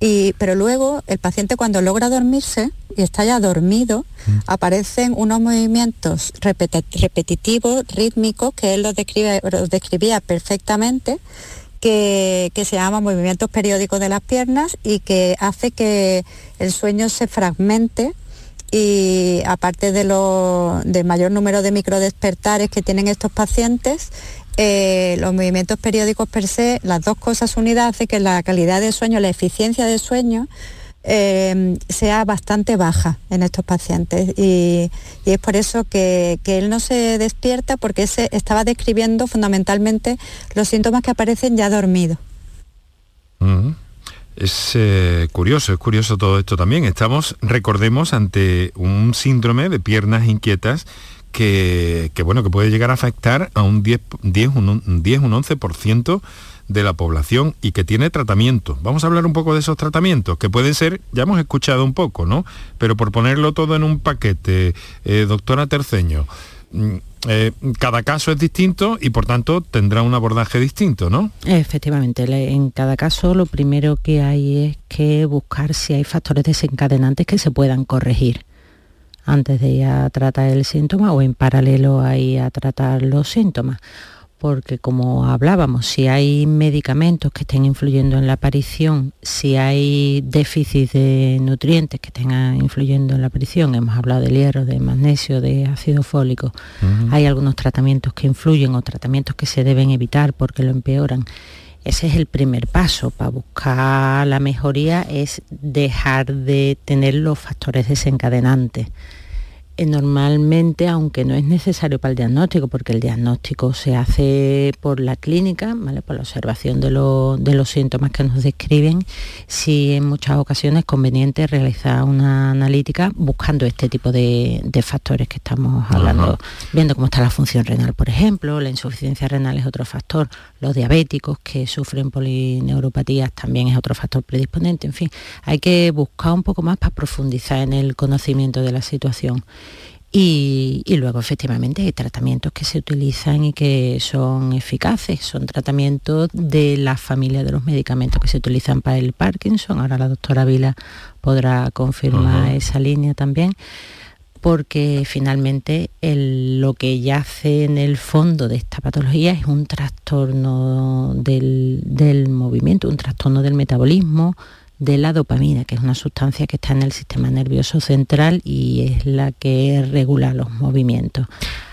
Y, pero luego el paciente cuando logra dormirse y está ya dormido, mm. aparecen unos movimientos repetitivos, rítmicos, que él los, describe, los describía perfectamente, que, que, se llaman movimientos periódicos de las piernas y que hace que el sueño se fragmente y aparte de lo, del mayor número de microdespertares que tienen estos pacientes, eh, los movimientos periódicos per se, las dos cosas unidas hace que la calidad del sueño, la eficiencia del sueño, eh, sea bastante baja en estos pacientes y, es por eso que, él no se despierta porque se estaba describiendo fundamentalmente los síntomas que aparecen ya dormidos. Es eh, curioso, es curioso todo esto también. Estamos, recordemos, ante un síndrome de piernas inquietas que, bueno, que puede llegar a afectar a un 10, 10, un, 10 un 11% de la población y que tiene tratamiento. Vamos a hablar un poco de esos tratamientos, que pueden ser, ya hemos escuchado un poco, ¿no? Pero por ponerlo todo en un paquete, eh, doctora Terceño, mm, eh, cada caso es distinto y por tanto tendrá un abordaje distinto, ¿no? Efectivamente, en cada caso lo primero que hay es que buscar si hay factores desencadenantes que se puedan corregir antes de ir a tratar el síntoma o en paralelo a ir a tratar los síntomas. Porque como hablábamos, si hay medicamentos que estén influyendo en la aparición, si hay déficit de nutrientes que estén influyendo en la aparición, hemos hablado del hierro, de magnesio, de ácido fólico, hay algunos tratamientos que influyen o tratamientos que se deben evitar porque lo empeoran. Ese es el primer paso para buscar la mejoría, es dejar de tener los factores desencadenantes. Eh, normalmente, aunque no es necesario para el diagnóstico, porque el diagnóstico se hace por la clínica, ¿vale? por la observación de, los síntomas que nos describen, sí en muchas ocasiones es conveniente realizar una analítica buscando este tipo de, factores que estamos hablando, viendo cómo está la función renal, por ejemplo, la insuficiencia renal es otro factor, los diabéticos que sufren polineuropatías también es otro factor predisponente, en fin, hay que buscar un poco más para profundizar en el conocimiento de la situación. Y, luego efectivamente hay tratamientos que se utilizan y que son eficaces, son tratamientos de la familia de los medicamentos que se utilizan para el Parkinson, ahora la doctora Vila podrá confirmar esa línea también, porque finalmente lo que yace en el fondo de esta patología es un trastorno del movimiento, un trastorno del metabolismo, de la dopamina, que es una sustancia que está en el sistema nervioso central y es la que regula los movimientos.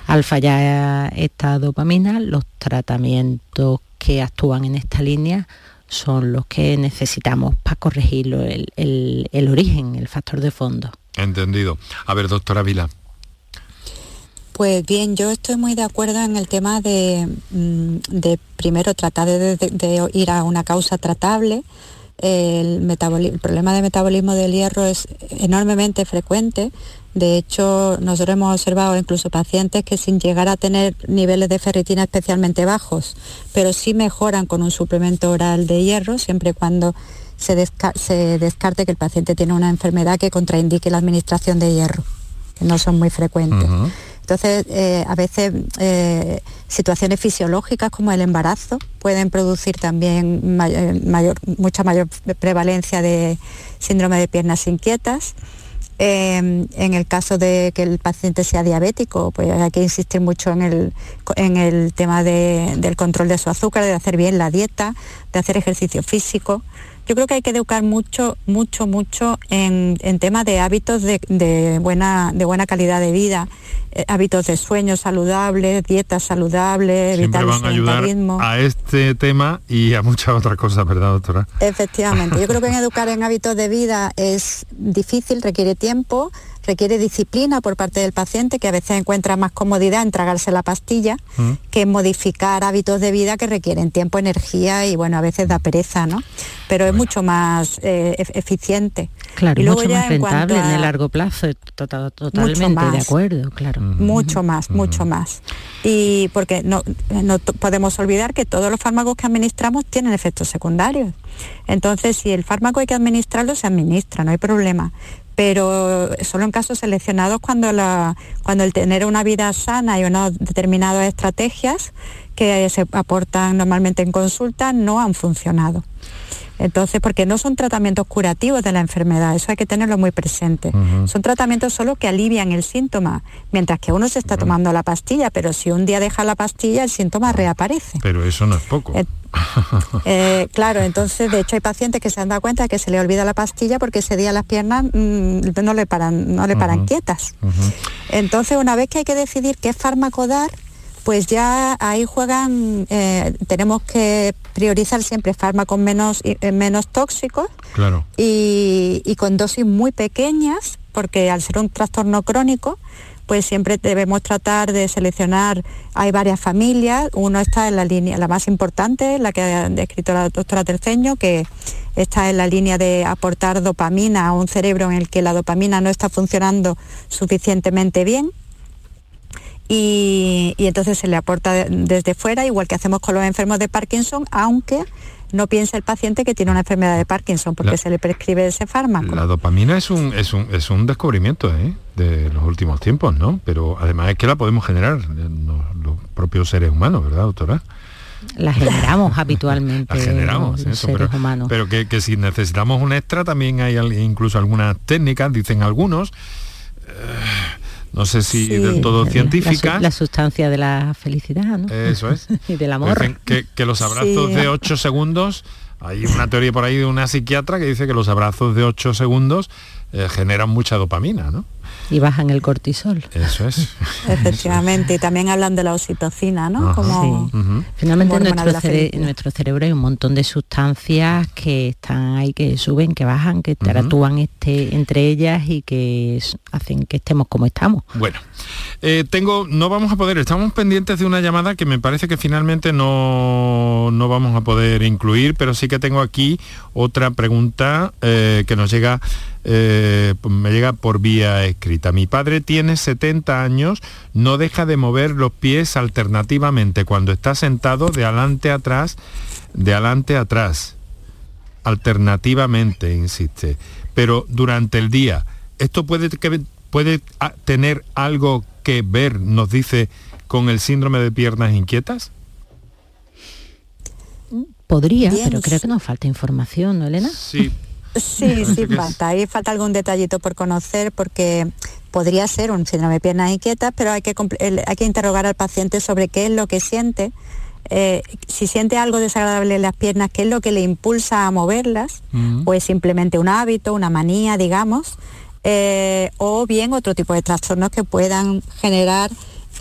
Al fallar esta dopamina, los tratamientos que actúan en esta línea son los que necesitamos para corregirlo, el, origen, el factor de fondo. Entendido. A ver, doctora Vila. Pues bien, yo estoy muy de acuerdo en el tema de, mm, primero tratar de ir a una causa tratable, el, problema de metabolismo del hierro es enormemente frecuente. De hecho, nosotros hemos observado incluso pacientes que sin llegar a tener niveles de ferritina especialmente bajos, pero sí mejoran con un suplemento oral de hierro, siempre y cuando se, descarte que el paciente tiene una enfermedad que contraindique la administración de hierro, que no son muy frecuentes. Entonces, eh, a veces eh, situaciones fisiológicas como el embarazo pueden producir también eh, mucha mayor prevalencia de síndrome de piernas inquietas. en el caso de que el paciente sea diabético, pues hay que insistir mucho en el, tema del control de su azúcar, de hacer bien la dieta, de hacer ejercicio físico yo creo que hay que educar mucho, mucho, mucho en, temas de hábitos de, buena, de buena calidad de vida, eh, hábitos de sueño saludables, dietas saludables, evitar van a ayudar a este tema y a muchas otras cosas, ¿verdad, doctora? Efectivamente. Yo creo que en educar en hábitos de vida es difícil, requiere tiempo, requiere disciplina por parte del paciente, que a veces encuentra más comodidad en tragarse la pastilla mm. que modificar hábitos de vida que requieren tiempo, energía y bueno, a veces da pereza, ¿no? Pero es mucho más eh, eficiente. Claro, y mucho más rentable en el largo plazo, totalmente de acuerdo, claro. Mucho más, mucho más. Y porque no, no podemos olvidar que todos los fármacos que administramos tienen efectos secundarios. Entonces, si el fármaco hay que administrarlo, se administra, no hay problema pero solo en casos seleccionados cuando, la, cuando el tener una vida sana y unas determinadas estrategias que se aportan normalmente en consulta no han funcionado. Entonces, porque no son tratamientos curativos de la enfermedad, eso hay que tenerlo muy presente. Son tratamientos solo que alivian el síntoma, mientras que uno se está tomando la pastilla, pero si un día deja la pastilla, el síntoma reaparece. Pero eso no es poco. Eh, claro, entonces de hecho hay pacientes que se han dado cuenta que se le olvida la pastilla porque ese día las piernas mm, no le paran, no le paran quietas. Entonces una vez que hay que decidir qué fármaco dar, pues ya ahí juegan, eh, tenemos que priorizar siempre fármacos menos, eh, menos tóxicos claro. y, y con dosis muy pequeñas, porque al ser un trastorno crónico, pues siempre debemos tratar de seleccionar, hay varias familias, uno está en la línea, la más importante, la que ha descrito la doctora Terceño, que está en la línea de aportar dopamina a un cerebro en el que la dopamina no está funcionando suficientemente bien. Y, y entonces se le aporta desde fuera, igual que hacemos con los enfermos de Parkinson, aunque no piensa el paciente que tiene una enfermedad de Parkinson porque se le prescribe ese fármaco. La dopamina es un, es un, es un descubrimiento ¿eh? de los últimos tiempos, ¿no? Pero además es que la podemos generar los, propios seres humanos, ¿verdad, doctora? La generamos habitualmente. La generamos, los seres pero, humanos. pero que, que, si necesitamos un extra también hay incluso algunas técnicas, dicen algunos. Eh, no sé si sí, del todo científica. La, la, sustancia de la felicidad, ¿no? Eso es. y del amor. Dicen que, que los abrazos sí. de 8 segundos, hay una teoría por ahí de una psiquiatra que dice que los abrazos de 8 segundos eh, generan mucha dopamina, ¿no? Y bajan el cortisol. Eso es. Efectivamente, y también hablan de la oxitocina, ¿no? Ajá. Como, sí. uh -huh. Finalmente en nuestro, cere nuestro, cerebro hay un montón de sustancias que están ahí, que suben, que bajan, que interactúan uh -huh. este, entre ellas y que hacen que estemos como estamos. Bueno, eh, tengo, no vamos a poder, estamos pendientes de una llamada que me parece que finalmente no, no vamos a poder incluir, pero sí que tengo aquí otra pregunta eh, que nos llega eh, me llega por vía escrita. Mi padre tiene 70 años, no deja de mover los pies alternativamente cuando está sentado de adelante a atrás, de adelante a atrás. Alternativamente, insiste. Pero durante el día, ¿esto puede, que, puede tener algo que ver, nos dice, con el síndrome de piernas inquietas? Podría, Bien, pero creo que nos falta información, ¿no, Elena? Sí, Sí, sí falta. Ahí falta algún detallito por conocer porque podría ser un síndrome de piernas inquietas, pero hay que, hay que interrogar al paciente sobre qué es lo que siente. Eh, si siente algo desagradable en las piernas, qué es lo que le impulsa a moverlas, uh -huh. o es simplemente un hábito, una manía, digamos, eh, o bien otro tipo de trastornos que puedan generar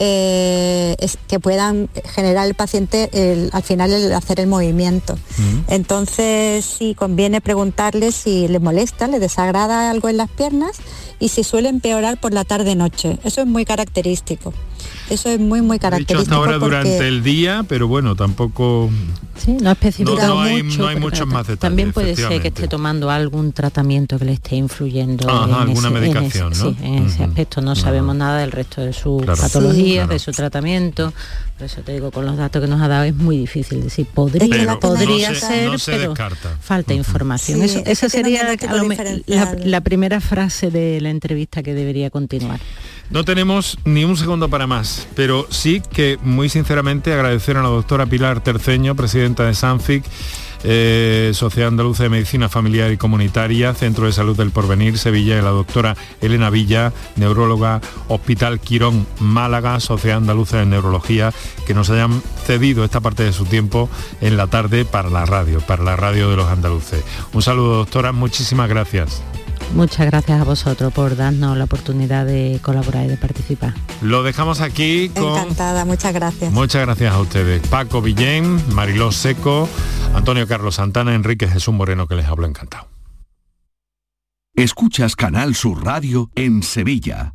eh, es, que puedan generar el paciente el, al final el hacer el movimiento. Uh -huh. Entonces sí conviene preguntarle si le molesta, le desagrada algo en las piernas y si suele empeorar por la tarde-noche. Eso es muy característico. Eso es muy, muy característico. Dicho hasta ahora porque... durante el día, pero bueno, tampoco... Sí, no especificado no, no hay, mucho. No hay muchos más detalles. También puede ser que esté tomando algún tratamiento que le esté influyendo Ajá, en alguna ese, medicación, en ese, ¿no? sí, en ese aspecto. No, sabemos nada del resto de su Claro. patología, Sí, claro. de su tratamiento. Por eso te digo, con los datos que nos ha dado es muy difícil decir. Podría, Pero podría no se- ser, no se pero descarta. falta información. Sí, Eso, esa sería la primera frase de la entrevista que debería continuar. No tenemos ni un segundo para pero sí que muy sinceramente agradecer a la doctora Pilar Terceño, presidenta de Sanfic, eh, Sociedad Andaluza de Medicina Familiar y Comunitaria, Centro de Salud del Porvenir, Sevilla, y la doctora Elena Villa, neuróloga, Hospital Quirón, Málaga, Sociedad Andaluza de Neurología, que nos hayan cedido esta parte de su tiempo en la tarde para la radio, para la radio de los andaluces. Un saludo, doctora, muchísimas gracias. Muchas gracias a vosotros por darnos la oportunidad de colaborar y de participar. Lo dejamos aquí con... Encantada, muchas gracias. Muchas gracias a ustedes. Paco Villén, Mariló Seco, Antonio Carlos Santana, Enrique Jesús Moreno, que les hablo encantado. Escuchas Canal Sur Radio en Sevilla.